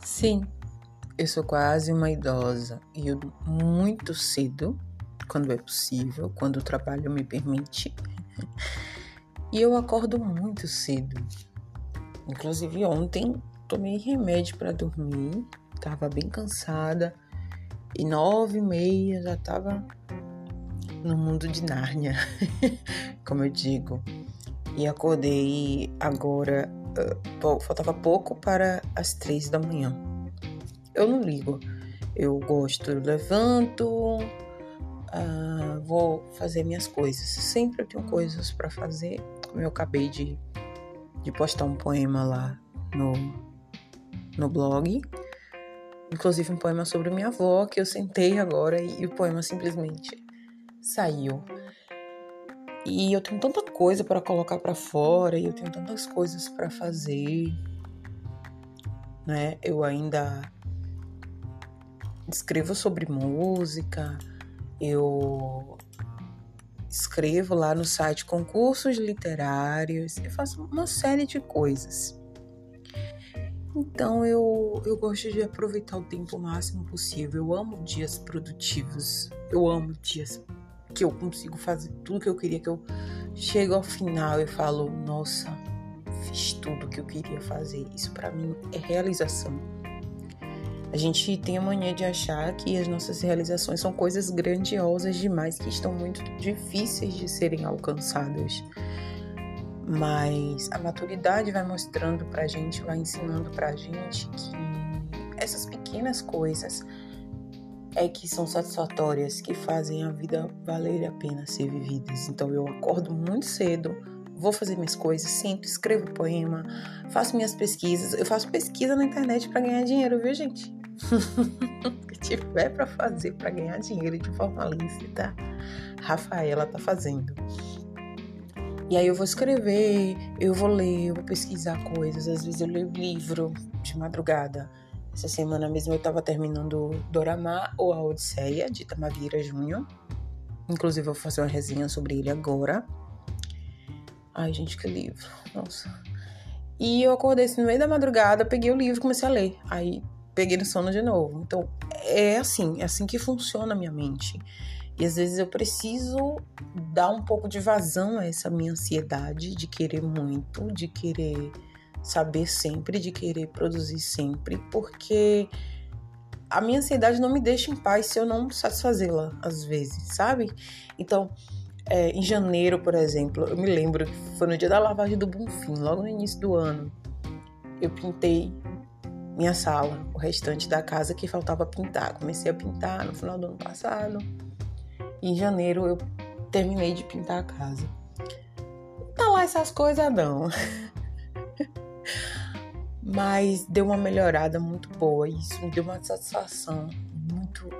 Sim, eu sou quase uma idosa e eu muito cedo, quando é possível, quando o trabalho me permite. E eu acordo muito cedo. Inclusive ontem tomei remédio para dormir, tava bem cansada e nove e meia já tava no mundo de Nárnia, como eu digo. E acordei agora, faltava pouco para as três da manhã. Eu não ligo, eu gosto, eu levanto, uh, vou fazer minhas coisas. Sempre eu tenho coisas para fazer. Eu acabei de, de postar um poema lá no, no blog. Inclusive um poema sobre minha avó, que eu sentei agora e, e o poema simplesmente saiu. E eu tenho tanta coisa para colocar para fora e eu tenho tantas coisas para fazer, né? Eu ainda escrevo sobre música, eu escrevo lá no site concursos literários, eu faço uma série de coisas. Então eu, eu gosto de aproveitar o tempo o máximo possível. Eu amo dias produtivos. Eu amo dias que eu consigo fazer tudo que eu queria, que eu chego ao final e falo, nossa, fiz tudo que eu queria fazer. Isso para mim é realização. A gente tem a mania de achar que as nossas realizações são coisas grandiosas demais que estão muito difíceis de serem alcançadas. Mas a maturidade vai mostrando pra gente, vai ensinando pra gente que essas pequenas coisas é que são satisfatórias, que fazem a vida valer a pena ser vividas. Então eu acordo muito cedo, vou fazer minhas coisas, sempre escrevo poema, faço minhas pesquisas. Eu faço pesquisa na internet para ganhar dinheiro, viu, gente? o que tiver para fazer para ganhar dinheiro de forma lícita, Rafaela tá fazendo. E aí eu vou escrever, eu vou ler, eu vou pesquisar coisas. Às vezes eu leio livro de madrugada. Essa semana mesmo eu tava terminando Doramá ou A Odisseia, de Tamavira Júnior. Inclusive eu vou fazer uma resenha sobre ele agora. Ai, gente, que livro. Nossa. E eu acordei assim, no meio da madrugada, peguei o livro e comecei a ler. Aí peguei no sono de novo. Então, é assim, é assim que funciona a minha mente. E às vezes eu preciso dar um pouco de vazão a essa minha ansiedade de querer muito, de querer saber sempre, de querer produzir sempre, porque a minha ansiedade não me deixa em paz se eu não satisfazê-la, às vezes, sabe? Então, é, em janeiro, por exemplo, eu me lembro que foi no dia da lavagem do Bonfim, logo no início do ano, eu pintei minha sala, o restante da casa que faltava pintar. Comecei a pintar no final do ano passado. Em janeiro eu terminei de pintar a casa. Tá lá essas coisas não. Mas deu uma melhorada muito boa e isso me deu uma satisfação muito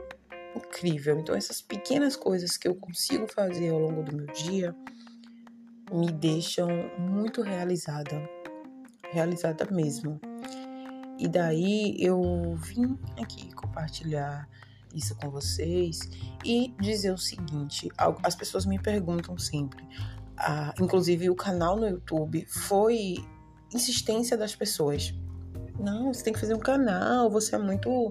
incrível. Então, essas pequenas coisas que eu consigo fazer ao longo do meu dia me deixam muito realizada, realizada mesmo. E daí eu vim aqui compartilhar isso com vocês e dizer o seguinte: as pessoas me perguntam sempre, ah, inclusive o canal no YouTube foi insistência das pessoas. Não, você tem que fazer um canal, você é muito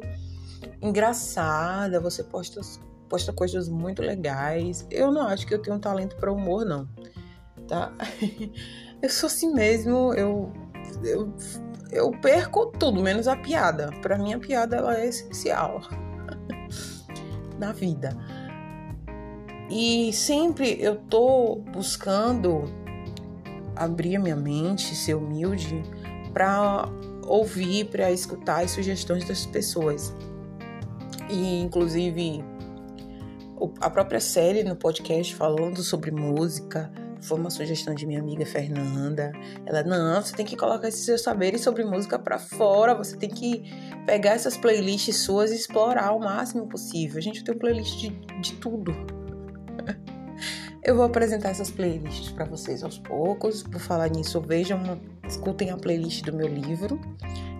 engraçada, você posta, posta coisas muito legais. Eu não acho que eu tenho um talento para humor, não. Tá? Eu sou assim mesmo, eu, eu, eu perco tudo, menos a piada. Para mim, a piada ela é essencial na vida. E sempre eu tô buscando abrir a minha mente, ser humilde, para ouvir, para escutar as sugestões das pessoas. E, inclusive, a própria série no podcast falando sobre música foi uma sugestão de minha amiga Fernanda. Ela, não, você tem que colocar esses seus saberes sobre música para fora, você tem que pegar essas playlists suas e explorar o máximo possível. A gente tem um playlist de, de tudo. Eu vou apresentar essas playlists para vocês aos poucos. Por falar nisso, vejam, escutem a playlist do meu livro.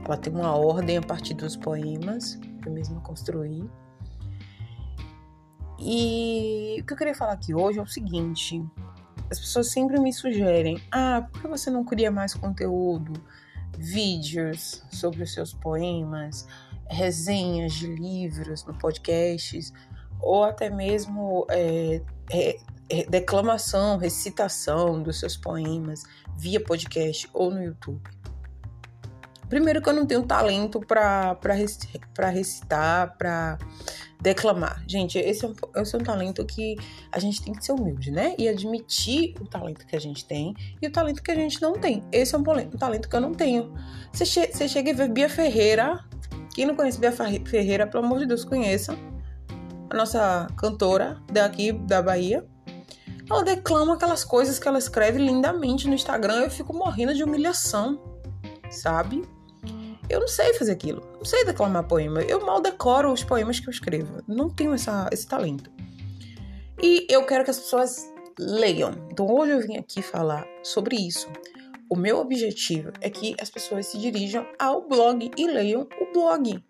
Ela tem uma ordem a partir dos poemas que eu mesma construí. E o que eu queria falar aqui hoje é o seguinte: as pessoas sempre me sugerem, ah, por que você não cria mais conteúdo? vídeos sobre os seus poemas, resenhas de livros no podcasts, ou até mesmo é, é, declamação, recitação dos seus poemas via podcast ou no YouTube. Primeiro que eu não tenho talento para recitar, para declamar. Gente, esse é, um, esse é um talento que a gente tem que ser humilde, né? E admitir o talento que a gente tem e o talento que a gente não tem. Esse é um, um talento que eu não tenho. Você, che você chega e vê Bia Ferreira. Quem não conhece Bia Ferreira, pelo amor de Deus, conheça. A nossa cantora daqui da Bahia. Ela declama aquelas coisas que ela escreve lindamente no Instagram. Eu fico morrendo de humilhação, sabe? Eu não sei fazer aquilo. Não sei declamar poema. Eu mal decoro os poemas que eu escrevo. Não tenho essa, esse talento. E eu quero que as pessoas leiam. Então hoje eu vim aqui falar sobre isso. O meu objetivo é que as pessoas se dirijam ao blog e leiam o blog.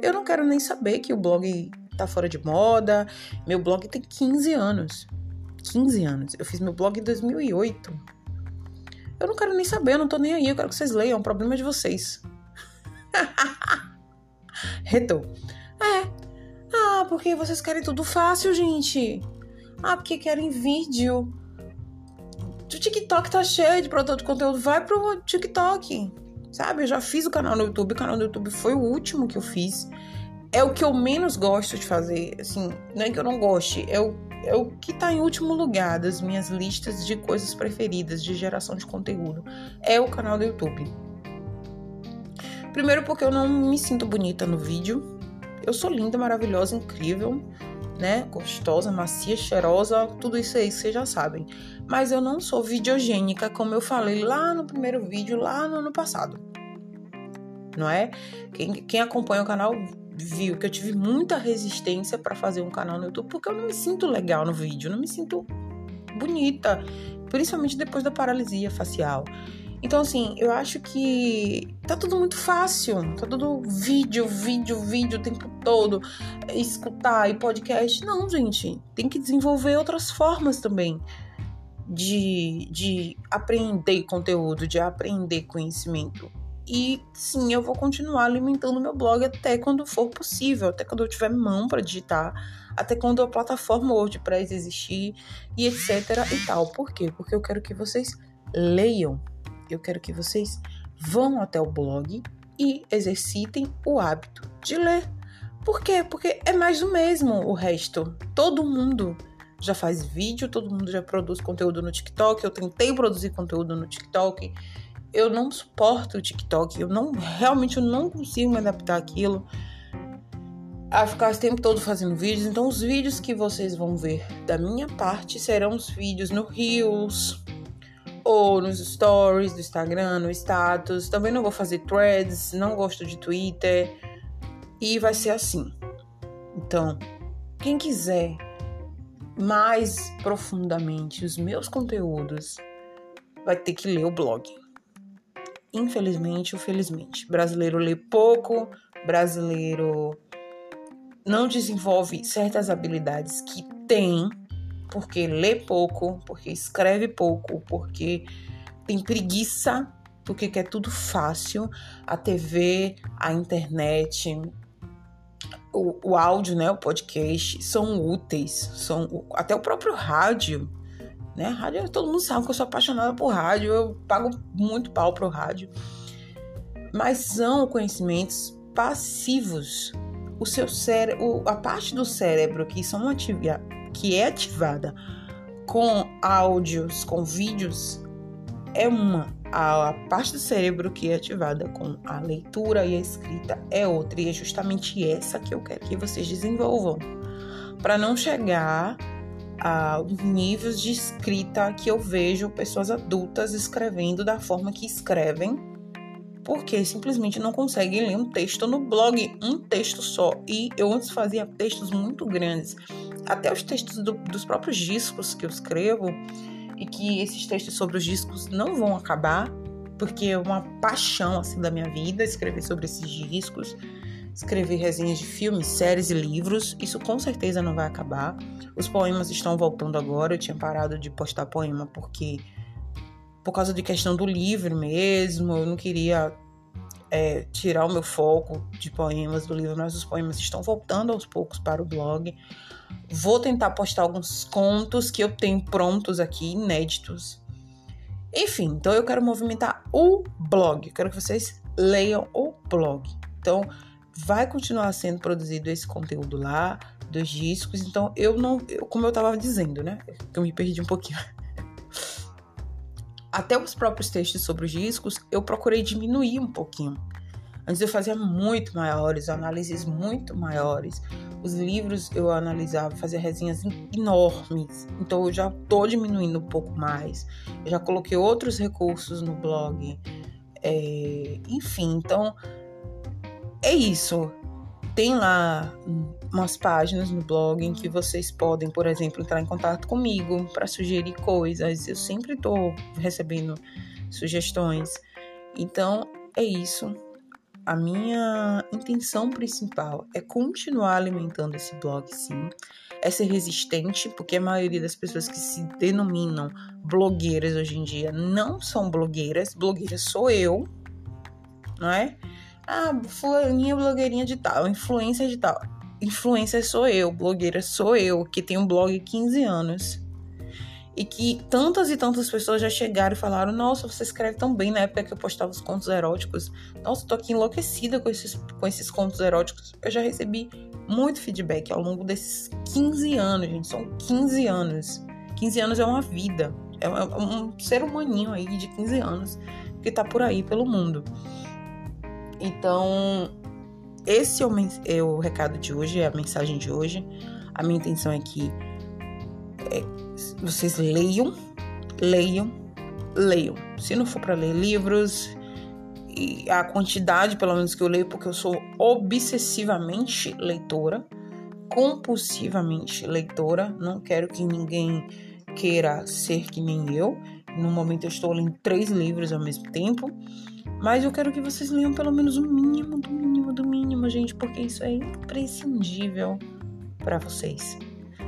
Eu não quero nem saber que o blog tá fora de moda. Meu blog tem 15 anos. 15 anos. Eu fiz meu blog em 2008. Eu não quero nem saber, eu não tô nem aí. Eu quero que vocês leiam. É um problema de vocês. Retou. É. Ah, porque vocês querem tudo fácil, gente. Ah, porque querem vídeo. O TikTok tá cheio de produto de conteúdo. Vai pro TikTok. Sabe? Eu já fiz o canal no YouTube. O canal no YouTube foi o último que eu fiz. É o que eu menos gosto de fazer. Assim, não é que eu não goste. É o, é o que tá em último lugar das minhas listas de coisas preferidas de geração de conteúdo. É o canal do YouTube. Primeiro porque eu não me sinto bonita no vídeo. Eu sou linda, maravilhosa, incrível, né? Gostosa, macia, cheirosa, tudo isso aí vocês já sabem. Mas eu não sou videogênica, como eu falei lá no primeiro vídeo, lá no ano passado. Não é? Quem, quem acompanha o canal viu que eu tive muita resistência para fazer um canal no YouTube porque eu não me sinto legal no vídeo, não me sinto bonita, principalmente depois da paralisia facial. Então, assim, eu acho que tá tudo muito fácil. Tá tudo vídeo, vídeo, vídeo o tempo todo. Escutar e podcast. Não, gente. Tem que desenvolver outras formas também de, de aprender conteúdo, de aprender conhecimento. E sim, eu vou continuar alimentando meu blog até quando for possível, até quando eu tiver mão para digitar, até quando a plataforma WordPress existir e etc e tal. Por quê? Porque eu quero que vocês leiam eu quero que vocês vão até o blog e exercitem o hábito de ler. Por quê? Porque é mais do mesmo o resto. Todo mundo já faz vídeo, todo mundo já produz conteúdo no TikTok. Eu tentei produzir conteúdo no TikTok. Eu não suporto o TikTok. Eu não realmente eu não consigo me adaptar àquilo. A ficar o tempo todo fazendo vídeos. Então, os vídeos que vocês vão ver da minha parte serão os vídeos no Reels, ou nos stories do Instagram, no status. Também não vou fazer threads, não gosto de Twitter. E vai ser assim. Então, quem quiser mais profundamente os meus conteúdos, vai ter que ler o blog. Infelizmente ou felizmente. Brasileiro lê pouco, brasileiro não desenvolve certas habilidades que tem porque lê pouco, porque escreve pouco, porque tem preguiça, porque quer tudo fácil. A TV, a internet, o, o áudio, né, o podcast são úteis, são até o próprio rádio, né? Rádio, todo mundo sabe que eu sou apaixonada por rádio, eu pago muito pau pro rádio. Mas são conhecimentos passivos. O seu cérebro, a parte do cérebro que são ativadas que é ativada com áudios, com vídeos, é uma. A, parte do cérebro que é ativada com a leitura e a escrita é outra. E é justamente essa que eu quero que vocês desenvolvam. Para não chegar a níveis de escrita que eu vejo pessoas adultas escrevendo da forma que escrevem, porque simplesmente não conseguem ler um texto no blog, um texto só. E eu antes fazia textos muito grandes até os textos do, dos próprios discos que eu escrevo, e que esses textos sobre os discos não vão acabar, porque é uma paixão assim da minha vida escrever sobre esses discos, escrever resenhas de filmes, séries e livros. Isso com certeza não vai acabar. Os poemas estão voltando agora. Eu tinha parado de postar poema porque por causa de questão do livro mesmo, eu não queria é, tirar o meu foco de poemas do livro, mas os poemas estão voltando aos poucos para o blog. Vou tentar postar alguns contos que eu tenho prontos aqui, inéditos. Enfim, então eu quero movimentar o blog. quero que vocês leiam o blog. Então, vai continuar sendo produzido esse conteúdo lá, dos discos. Então, eu não. Eu, como eu tava dizendo, né? Que eu me perdi um pouquinho. Até os próprios textos sobre os discos, eu procurei diminuir um pouquinho. Antes eu fazia muito maiores, análises muito maiores. Os livros eu analisava, fazia resenhas enormes. Então eu já tô diminuindo um pouco mais. Eu já coloquei outros recursos no blog. É, enfim, então é isso. Tem lá umas páginas no blog em que vocês podem, por exemplo, entrar em contato comigo para sugerir coisas. Eu sempre estou recebendo sugestões. Então, é isso. A minha intenção principal é continuar alimentando esse blog, sim. É ser resistente, porque a maioria das pessoas que se denominam blogueiras hoje em dia não são blogueiras. Blogueira sou eu, não é? Ah, fulaninha blogueirinha de tal, influência de tal. Influência sou eu, blogueira sou eu, que tem um blog há 15 anos. E que tantas e tantas pessoas já chegaram e falaram: Nossa, você escreve tão bem na época que eu postava os contos eróticos. Nossa, tô aqui enlouquecida com esses, com esses contos eróticos. Eu já recebi muito feedback ao longo desses 15 anos, gente. São 15 anos. 15 anos é uma vida. É um ser humaninho aí de 15 anos que tá por aí pelo mundo. Então, esse é o, é o, recado de hoje, é a mensagem de hoje. A minha intenção é que é, vocês leiam, leiam, leiam. Se não for para ler livros, e a quantidade, pelo menos, que eu leio, porque eu sou obsessivamente leitora, compulsivamente leitora. Não quero que ninguém queira ser que nem eu. No momento, eu estou lendo três livros ao mesmo tempo. Mas eu quero que vocês leiam pelo menos o mínimo, do mínimo, do mínimo, gente, porque isso é imprescindível para vocês.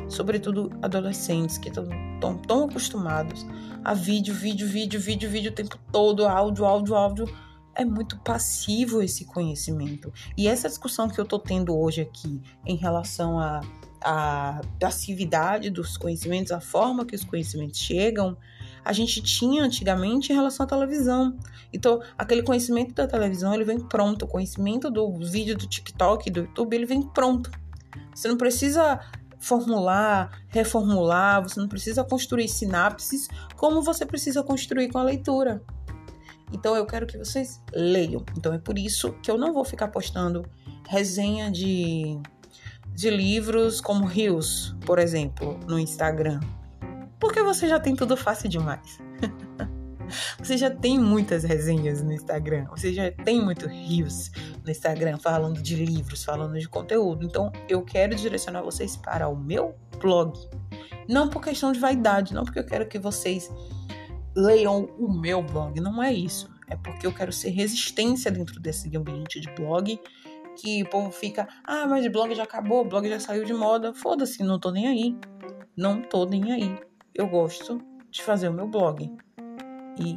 Sobretudo adolescentes que estão tão, tão acostumados a vídeo, vídeo, vídeo, vídeo, vídeo o tempo todo, áudio, áudio, áudio. É muito passivo esse conhecimento. E essa discussão que eu tô tendo hoje aqui em relação à passividade dos conhecimentos, a forma que os conhecimentos chegam, a gente tinha antigamente em relação à televisão. Então, aquele conhecimento da televisão, ele vem pronto. O conhecimento do vídeo do TikTok, do YouTube, ele vem pronto. Você não precisa formular, reformular, você não precisa construir sinapses como você precisa construir com a leitura. Então eu quero que vocês leiam. Então é por isso que eu não vou ficar postando resenha de, de livros como Rios, por exemplo, no Instagram. Porque você já tem tudo fácil demais. você já tem muitas resenhas no Instagram, você já tem muito rios no Instagram falando de livros, falando de conteúdo. Então, eu quero direcionar vocês para o meu blog. Não por questão de vaidade, não porque eu quero que vocês leiam o meu blog, não é isso. É porque eu quero ser resistência dentro desse ambiente de blog que o povo fica, ah, mas o blog já acabou, o blog já saiu de moda. Foda-se, não tô nem aí. Não tô nem aí eu gosto de fazer o meu blog. E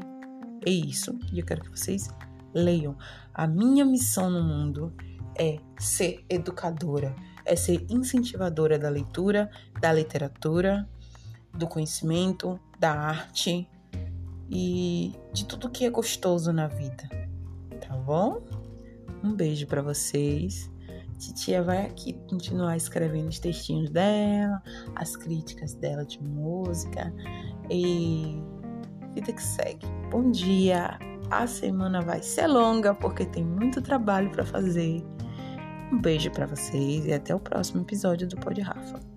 é isso. E eu quero que vocês leiam. A minha missão no mundo é ser educadora, é ser incentivadora da leitura, da literatura, do conhecimento, da arte e de tudo que é gostoso na vida. Tá bom? Um beijo para vocês. Titia vai aqui continuar escrevendo os textinhos dela, as críticas dela de música e vida que segue. Bom dia! A semana vai ser longa porque tem muito trabalho para fazer. Um beijo para vocês e até o próximo episódio do Pod Rafa.